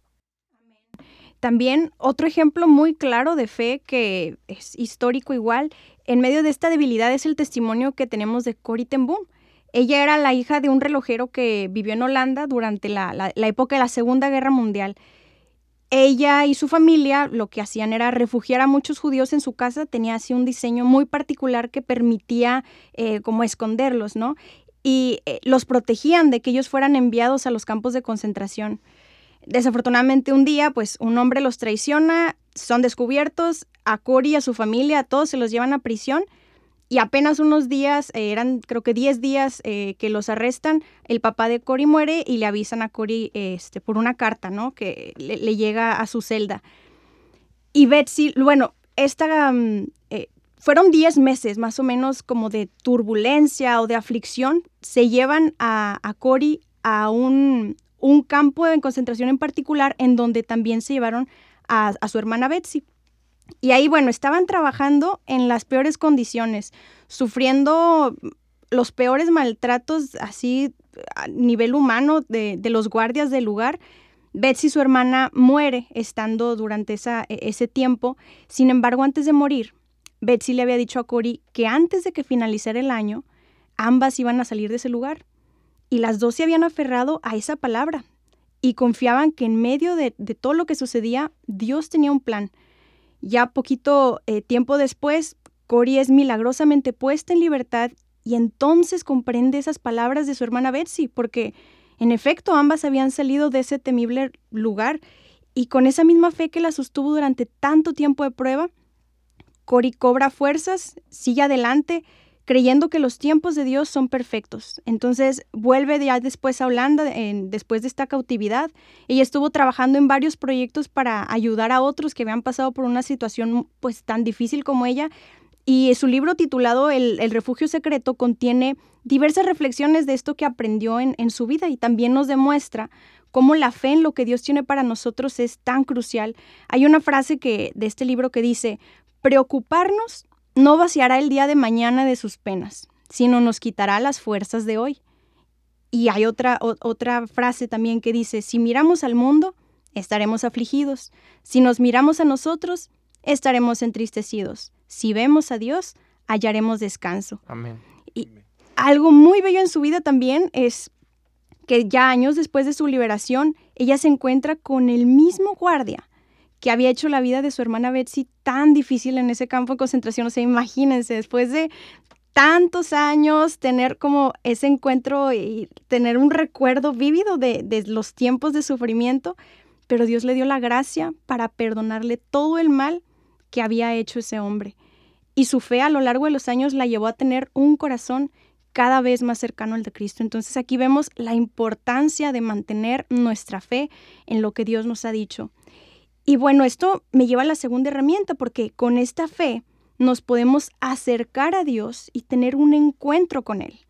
También otro ejemplo muy claro de fe que es histórico igual, en medio de esta debilidad es el testimonio que tenemos de Corrie ten Boom. Ella era la hija de un relojero que vivió en Holanda durante la época de la Segunda Guerra Mundial. Ella y su familia lo que hacían era refugiar a muchos judíos en su casa, tenía así un diseño muy particular que permitía eh, como esconderlos, ¿no? Y eh, los protegían de que ellos fueran enviados a los campos de concentración. Desafortunadamente un día, pues un hombre los traiciona, son descubiertos, a Cory a su familia, a todos se los llevan a prisión y apenas unos días, eh, eran creo que 10 días eh, que los arrestan, el papá de Cory muere y le avisan a Cory este, por una carta, ¿no? Que le, le, llega a su celda. Y Betsy, bueno, esta... Um, eh, fueron 10 meses más o menos como de turbulencia o de aflicción. Se llevan a, a Cory a un, un campo de concentración en particular en donde también se llevaron a, su hermana Betsy. Y ahí, bueno, estaban trabajando en las peores condiciones, sufriendo los peores maltratos así a nivel humano de, de los guardias del lugar. Betsy, su hermana, muere estando durante esa, ese tiempo. Sin embargo, antes de morir, Betsy le había dicho a Cory que antes de que finalizara el año, ambas iban a salir de ese lugar. Y las dos se habían aferrado a esa palabra y confiaban que en medio de, todo lo que sucedía, Dios tenía un plan. Ya poquito eh, tiempo después, Cory es milagrosamente puesta en libertad y entonces comprende esas palabras de su hermana Betsy, porque en efecto ambas habían salido de ese temible lugar y con esa misma fe que la sostuvo durante tanto tiempo de prueba, Cory cobra fuerzas, sigue adelante, creyendo que los tiempos de Dios son perfectos. Entonces vuelve ya después a Holanda, en, después de esta cautividad. Ella estuvo trabajando en varios proyectos para ayudar a otros que habían pasado por una situación pues tan difícil como ella. Y su libro titulado El, el Refugio Secreto contiene diversas reflexiones de esto que aprendió en, en su vida y también nos demuestra cómo la fe en lo que Dios tiene para nosotros es tan crucial. Hay una frase que, de este libro que dice, preocuparnos no vaciará el día de mañana de sus penas, sino nos quitará las fuerzas de hoy. Y hay otra, o, otra frase también que dice, si miramos al mundo, estaremos afligidos. Si nos miramos a nosotros, estaremos entristecidos. Si vemos a Dios, hallaremos descanso. Amén. Y algo muy bello en su vida también es que ya años después de su liberación, ella se encuentra con el mismo guardia que había hecho la vida de su hermana Betsy tan difícil en ese campo de concentración. O sea, imagínense, después de tantos años, tener como ese encuentro y tener un recuerdo vívido de, de, los tiempos de sufrimiento, pero Dios le dio la gracia para perdonarle todo el mal que había hecho ese hombre. Y su fe a lo largo de los años la llevó a tener un corazón cada vez más cercano al de Cristo. Entonces aquí vemos la importancia de mantener nuestra fe en lo que Dios nos ha dicho. Y bueno, esto me lleva a la segunda herramienta porque con esta fe nos podemos acercar a Dios y tener un encuentro con Él.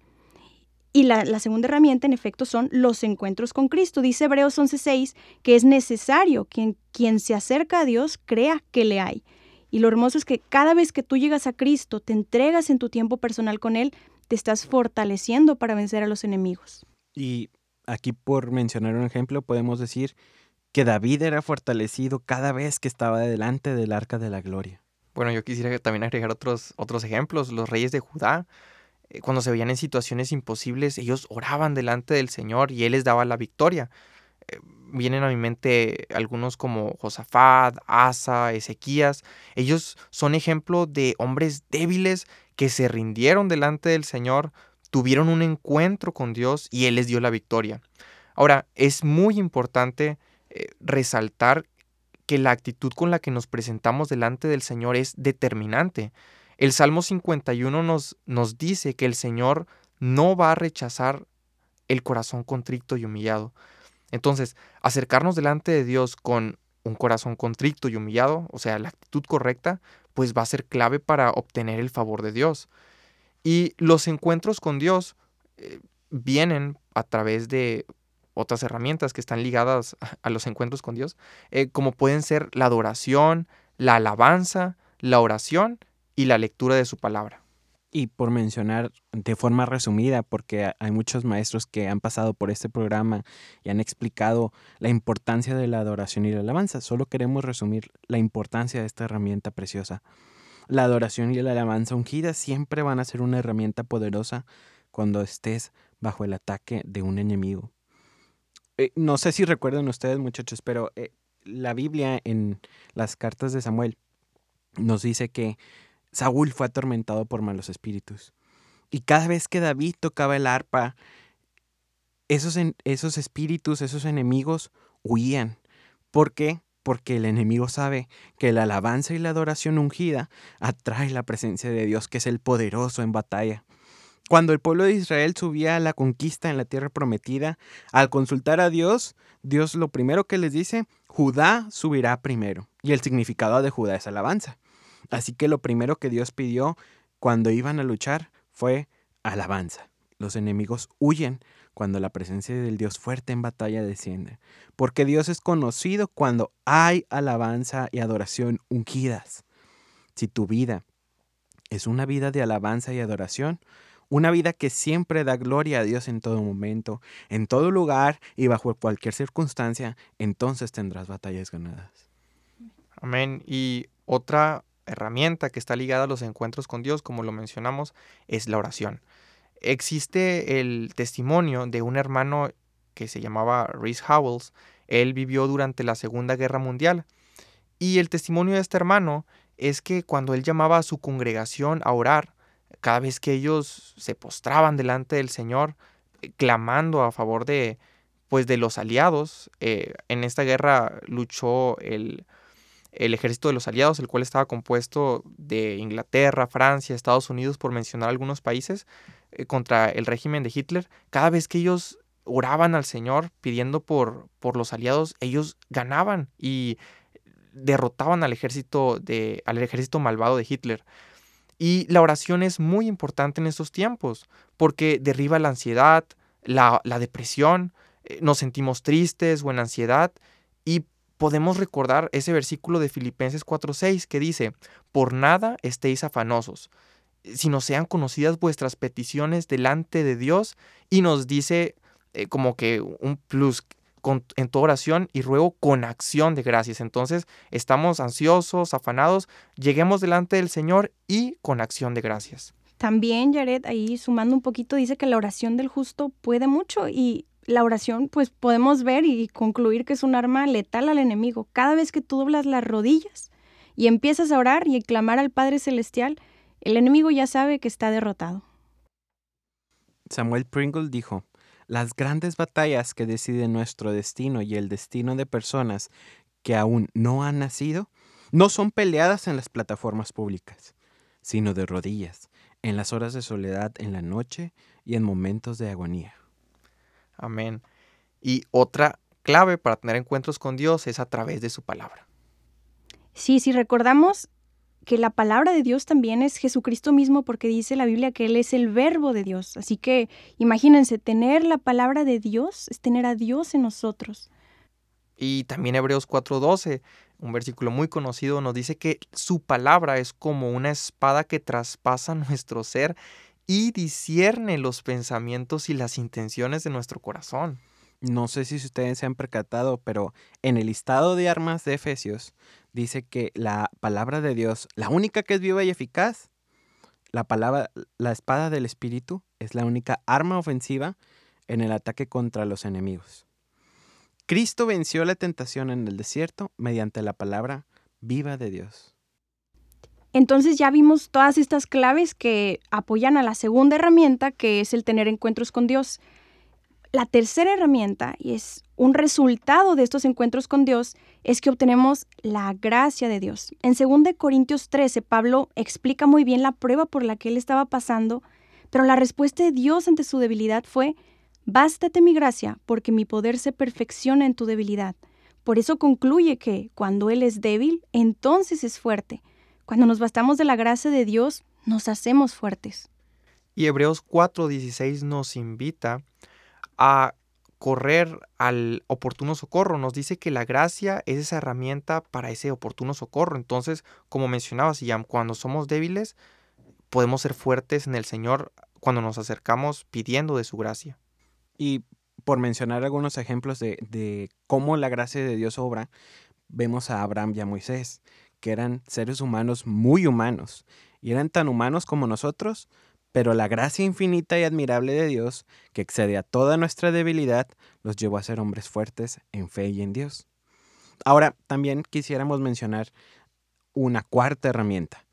Y la, segunda herramienta, en efecto, son los encuentros con Cristo. Dice Hebreos 11:6 que es necesario que quien se acerca a Dios crea que le hay. Y lo hermoso es que cada vez que tú llegas a Cristo, te entregas en tu tiempo personal con Él, te estás fortaleciendo para vencer a los enemigos. Y aquí por mencionar un ejemplo, podemos decir que David era fortalecido cada vez que estaba delante del arca de la gloria. Bueno, yo quisiera también agregar otros, otros ejemplos. Los reyes de Judá, eh, cuando se veían en situaciones imposibles, ellos oraban delante del Señor y Él les daba la victoria. Eh, vienen a mi mente algunos como Josafat, Asa, Ezequías. Ellos son ejemplo de hombres débiles que se rindieron delante del Señor, tuvieron un encuentro con Dios y Él les dio la victoria. Ahora, es muy importante eh, resaltar que la actitud con la que nos presentamos delante del Señor es determinante. El Salmo 51 nos, nos dice que el Señor no va a rechazar el corazón contrito y humillado. Entonces, acercarnos delante de Dios con un corazón contrito y humillado, o sea, la actitud correcta, pues va a ser clave para obtener el favor de Dios. Y los encuentros con Dios eh, vienen a través de otras herramientas que están ligadas a- los encuentros con Dios, eh, como pueden ser la adoración, la alabanza, la oración y la lectura de su palabra. Y por mencionar de forma resumida, porque ha- hay muchos maestros que han pasado por este programa y han explicado la importancia de la adoración y la alabanza, solo queremos resumir la importancia de esta herramienta preciosa. La adoración y la alabanza ungida siempre van a ser una herramienta poderosa cuando estés bajo el ataque de un enemigo. Eh, no sé si recuerdan ustedes, muchachos, pero eh, la Biblia en las cartas de Samuel nos dice que Saúl fue atormentado por malos espíritus. Y cada vez que David tocaba el arpa, esos, esos espíritus, esos enemigos huían. ¿Por qué? Porque el enemigo sabe que la alabanza y la adoración ungida atrae la presencia de Dios, que es el poderoso en batalla. Cuando el pueblo de Israel subía a la conquista en la tierra prometida, al consultar a Dios, Dios lo primero que les dice, Judá subirá primero. Y el significado de Judá es alabanza. Así que lo primero que Dios pidió cuando iban a luchar fue alabanza. Los enemigos huyen cuando la presencia del Dios fuerte en batalla desciende, porque Dios es conocido cuando hay alabanza y adoración ungidas. Si tu vida es una vida de alabanza y adoración, una vida que siempre da gloria a Dios en todo momento, en todo lugar y bajo cualquier circunstancia, entonces tendrás batallas ganadas. Amén. Y otra herramienta que está ligada a los encuentros con Dios, como lo mencionamos, es la oración. Existe el testimonio de un hermano que se llamaba Rhys Howells. Él vivió durante la Segunda Guerra Mundial. Y el testimonio de este hermano es que cuando él llamaba a su congregación a orar, cada vez que ellos se postraban delante del Señor, eh, clamando a favor de, pues, de los aliados, eh, en esta guerra luchó el, el ejército de los aliados, el cual estaba compuesto de Inglaterra, Francia, Estados Unidos, por mencionar algunos países, eh, contra el régimen de Hitler, cada vez que ellos oraban al Señor pidiendo por, por los aliados, ellos ganaban y derrotaban al ejército, de, al ejército malvado de Hitler. Y la oración es muy importante en estos tiempos, porque derriba la ansiedad, la, depresión, eh, nos sentimos tristes o en ansiedad, y podemos recordar ese versículo de Filipenses 4:6 que dice, por nada estéis afanosos, sino sean conocidas vuestras peticiones delante de Dios, y nos dice eh, como que un plus con- en tu oración y ruego con acción de gracias. Entonces estamos ansiosos, afanados, lleguemos delante del Señor y con acción de gracias. También, Jared, ahí sumando un poquito, dice que la oración del justo puede mucho y la oración, pues podemos ver y concluir que es un arma letal al enemigo. Cada vez que tú doblas las rodillas y empiezas a orar y a clamar al Padre Celestial, el enemigo ya sabe que está derrotado. Samuel Pringle dijo, las grandes batallas que deciden nuestro destino y el destino de personas que aún no han nacido no son peleadas en las plataformas públicas, sino de rodillas, en las horas de soledad en la noche y en momentos de agonía. Amén. Y otra clave para tener encuentros con Dios es a través de su palabra. Sí, si recordamos que la palabra de Dios también es Jesucristo mismo porque dice la Biblia que Él es el verbo de Dios. Así que imagínense, tener la palabra de Dios es tener a Dios en nosotros. Y también Hebreos 4:12, un versículo muy conocido, nos dice que su palabra es como una espada que traspasa nuestro ser y discierne los pensamientos y las intenciones de nuestro corazón. No sé si ustedes se han percatado, pero en el listado de armas de Efesios dice que la palabra de Dios, la única que es viva y eficaz, la palabra, la espada del Espíritu, es la única arma ofensiva en el ataque contra los enemigos. Cristo venció la tentación en el desierto mediante la palabra viva de Dios. Entonces ya vimos todas estas claves que apoyan a la segunda herramienta, que es el tener encuentros con Dios. La tercera herramienta, y es un resultado de estos encuentros con Dios, es que obtenemos la gracia de Dios. En 2 Corintios 13, Pablo explica muy bien la prueba por la que él estaba pasando, pero la respuesta de Dios ante su debilidad fue, Bástate mi gracia, porque mi poder se perfecciona en tu debilidad. Por eso concluye que cuando Él es débil, entonces es fuerte. Cuando nos bastamos de la gracia de Dios, nos hacemos fuertes. Y Hebreos 4:16 nos invita a correr al oportuno socorro. Nos dice que la gracia es esa herramienta para ese oportuno socorro. Entonces, como mencionaba Siyam, cuando somos débiles, podemos ser fuertes en el Señor cuando nos acercamos pidiendo de su gracia. Y por mencionar algunos ejemplos de, de cómo la gracia de Dios obra, vemos a Abraham y a Moisés, que eran seres humanos muy humanos, y eran tan humanos como nosotros, pero la gracia infinita y admirable de Dios, que excede a toda nuestra debilidad, los llevó a ser hombres fuertes en fe y en Dios. Ahora, también quisiéramos mencionar una cuarta herramienta.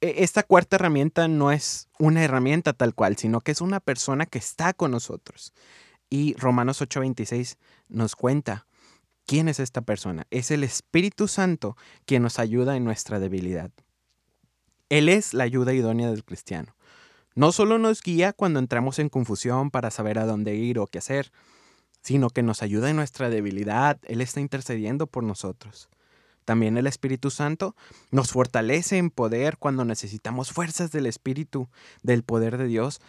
E- Esta cuarta herramienta no es una herramienta tal cual, sino que es una persona que está con nosotros. Y Romanos 8:26 nos cuenta quién es esta persona. Es el Espíritu Santo quien nos ayuda en nuestra debilidad. Él es la ayuda idónea del cristiano. No solo nos guía cuando entramos en confusión para saber a dónde ir o qué hacer, sino que nos ayuda en nuestra debilidad. Él está intercediendo por nosotros. También el Espíritu Santo nos fortalece en poder cuando necesitamos fuerzas del Espíritu, del poder de Dios.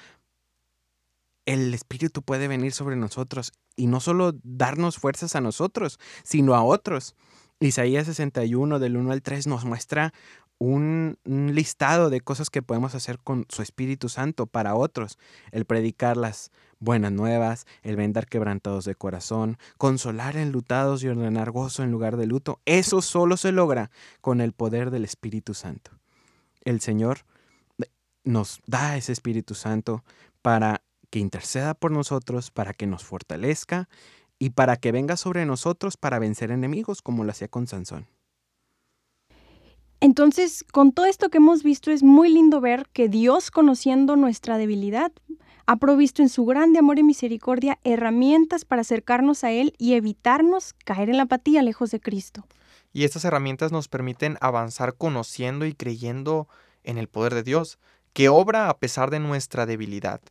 El Espíritu puede venir sobre nosotros y no solo darnos fuerzas a nosotros, sino a otros. Isaías 61 del 1 al 3 nos muestra un, listado de cosas que podemos hacer con su Espíritu Santo para otros. El predicar las buenas nuevas, el vendar quebrantados de corazón, consolar enlutados y ordenar gozo en lugar de luto. Eso solo se logra con el poder del Espíritu Santo. El Señor nos da ese Espíritu Santo para que interceda por nosotros, para que nos fortalezca y para que venga sobre nosotros para vencer enemigos como lo hacía con Sansón. Entonces, con todo esto que hemos visto, es muy lindo ver que Dios, conociendo nuestra debilidad, ha provisto en su grande amor y misericordia herramientas para acercarnos a Él y evitarnos caer en la apatía lejos de Cristo. Y estas herramientas nos permiten avanzar conociendo y creyendo en el poder de Dios, que obra a pesar de nuestra debilidad,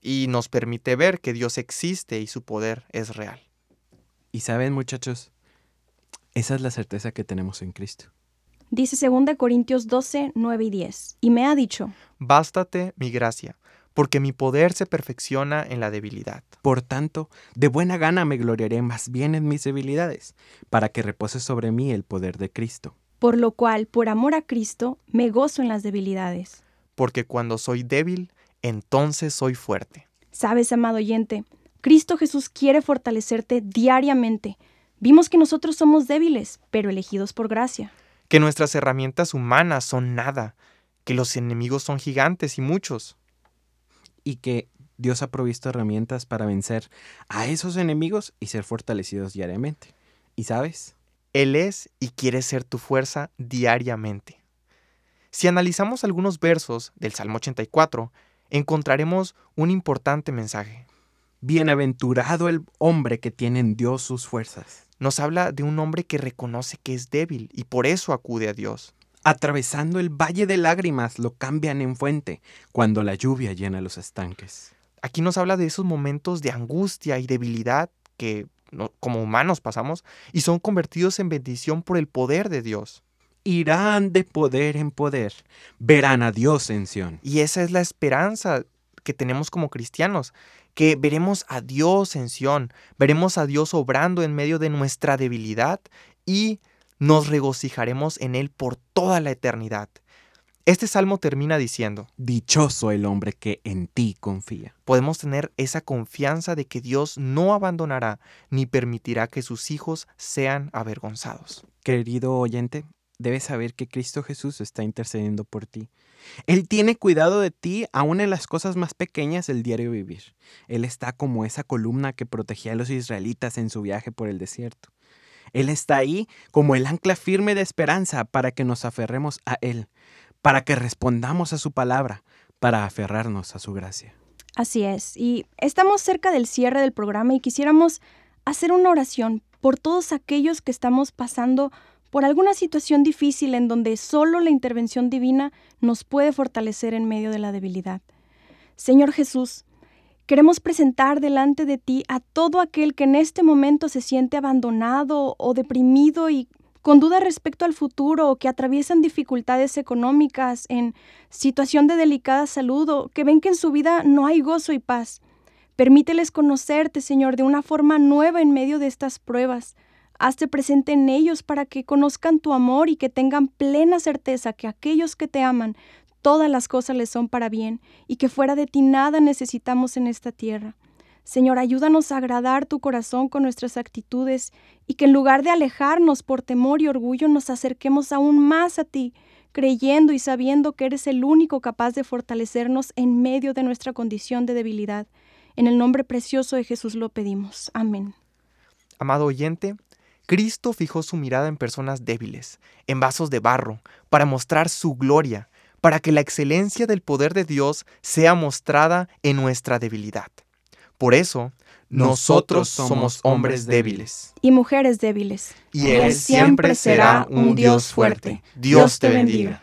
y nos permite ver que Dios existe y su poder es real. Y saben, muchachos, esa es la certeza que tenemos en Cristo. Dice 2 Corintios 12, 9 y 10. Y me ha dicho, Bástate mi gracia, porque mi poder se perfecciona en la debilidad. Por tanto, de buena gana me gloriaré más bien en mis debilidades, para que repose sobre mí el poder de Cristo. por lo cual, por amor a Cristo, me gozo en las debilidades. Porque cuando soy débil, entonces soy fuerte. Sabes, amado oyente, Cristo Jesús quiere fortalecerte diariamente. Vimos que nosotros somos débiles, pero elegidos por gracia. Que nuestras herramientas humanas son nada, que los enemigos son gigantes y muchos. Y que Dios ha provisto herramientas para vencer a esos enemigos y ser fortalecidos diariamente. ¿Y sabes? Él es y quiere ser tu fuerza diariamente. Si analizamos algunos versos del Salmo 84, encontraremos un importante mensaje. Bienaventurado el hombre que tiene en Dios sus fuerzas. Nos habla de un hombre que reconoce que es débil y por eso acude a Dios. Atravesando el valle de lágrimas lo cambian en fuente cuando la lluvia llena los estanques. Aquí nos habla de esos momentos de angustia y debilidad que como humanos pasamos y son convertidos en bendición por el poder de Dios. Irán de poder en poder, verán a Dios en Sión. Y esa es la esperanza que tenemos como cristianos, que veremos a Dios en Sión, veremos a Dios obrando en medio de nuestra debilidad y nos regocijaremos en Él por toda la eternidad. Este salmo termina diciendo, Dichoso el hombre que en ti confía. podemos tener esa confianza de que Dios no abandonará ni permitirá que sus hijos sean avergonzados. Querido oyente, debes saber que Cristo Jesús está intercediendo por ti. Él tiene cuidado de ti aún en las cosas más pequeñas del diario vivir. Él está como esa columna que protegía a los israelitas en su viaje por el desierto. Él está ahí como el ancla firme de esperanza para que nos aferremos a Él, para que respondamos a su palabra, para aferrarnos a su gracia. Así es, y estamos cerca del cierre del programa y quisiéramos hacer una oración por todos aquellos que estamos pasando por alguna situación difícil en donde solo la intervención divina nos puede fortalecer en medio de la debilidad. Señor Jesús, queremos presentar delante de ti a todo aquel que en este momento se siente abandonado o deprimido y con duda respecto al futuro o que atraviesan dificultades económicas, en situación de delicada salud o que ven que en su vida no hay gozo y paz. Permíteles conocerte, Señor, de una forma nueva en medio de estas pruebas. Hazte presente en ellos para que conozcan tu amor y que tengan plena certeza que aquellos que te aman, todas las cosas les son para bien y que fuera de ti nada necesitamos en esta tierra. Señor, ayúdanos a agradar tu corazón con nuestras actitudes y que en lugar de alejarnos por temor y orgullo nos acerquemos aún más a ti, creyendo y sabiendo que eres el único capaz de fortalecernos en medio de nuestra condición de debilidad. En el nombre precioso de Jesús lo pedimos. Amén. Amado oyente, Cristo fijó su mirada en personas débiles, en vasos de barro, para mostrar su gloria, para que la excelencia del poder de Dios sea mostrada en nuestra debilidad. Por eso, nosotros somos hombres débiles. Y mujeres débiles. Y Él siempre será un Dios fuerte. Dios te bendiga.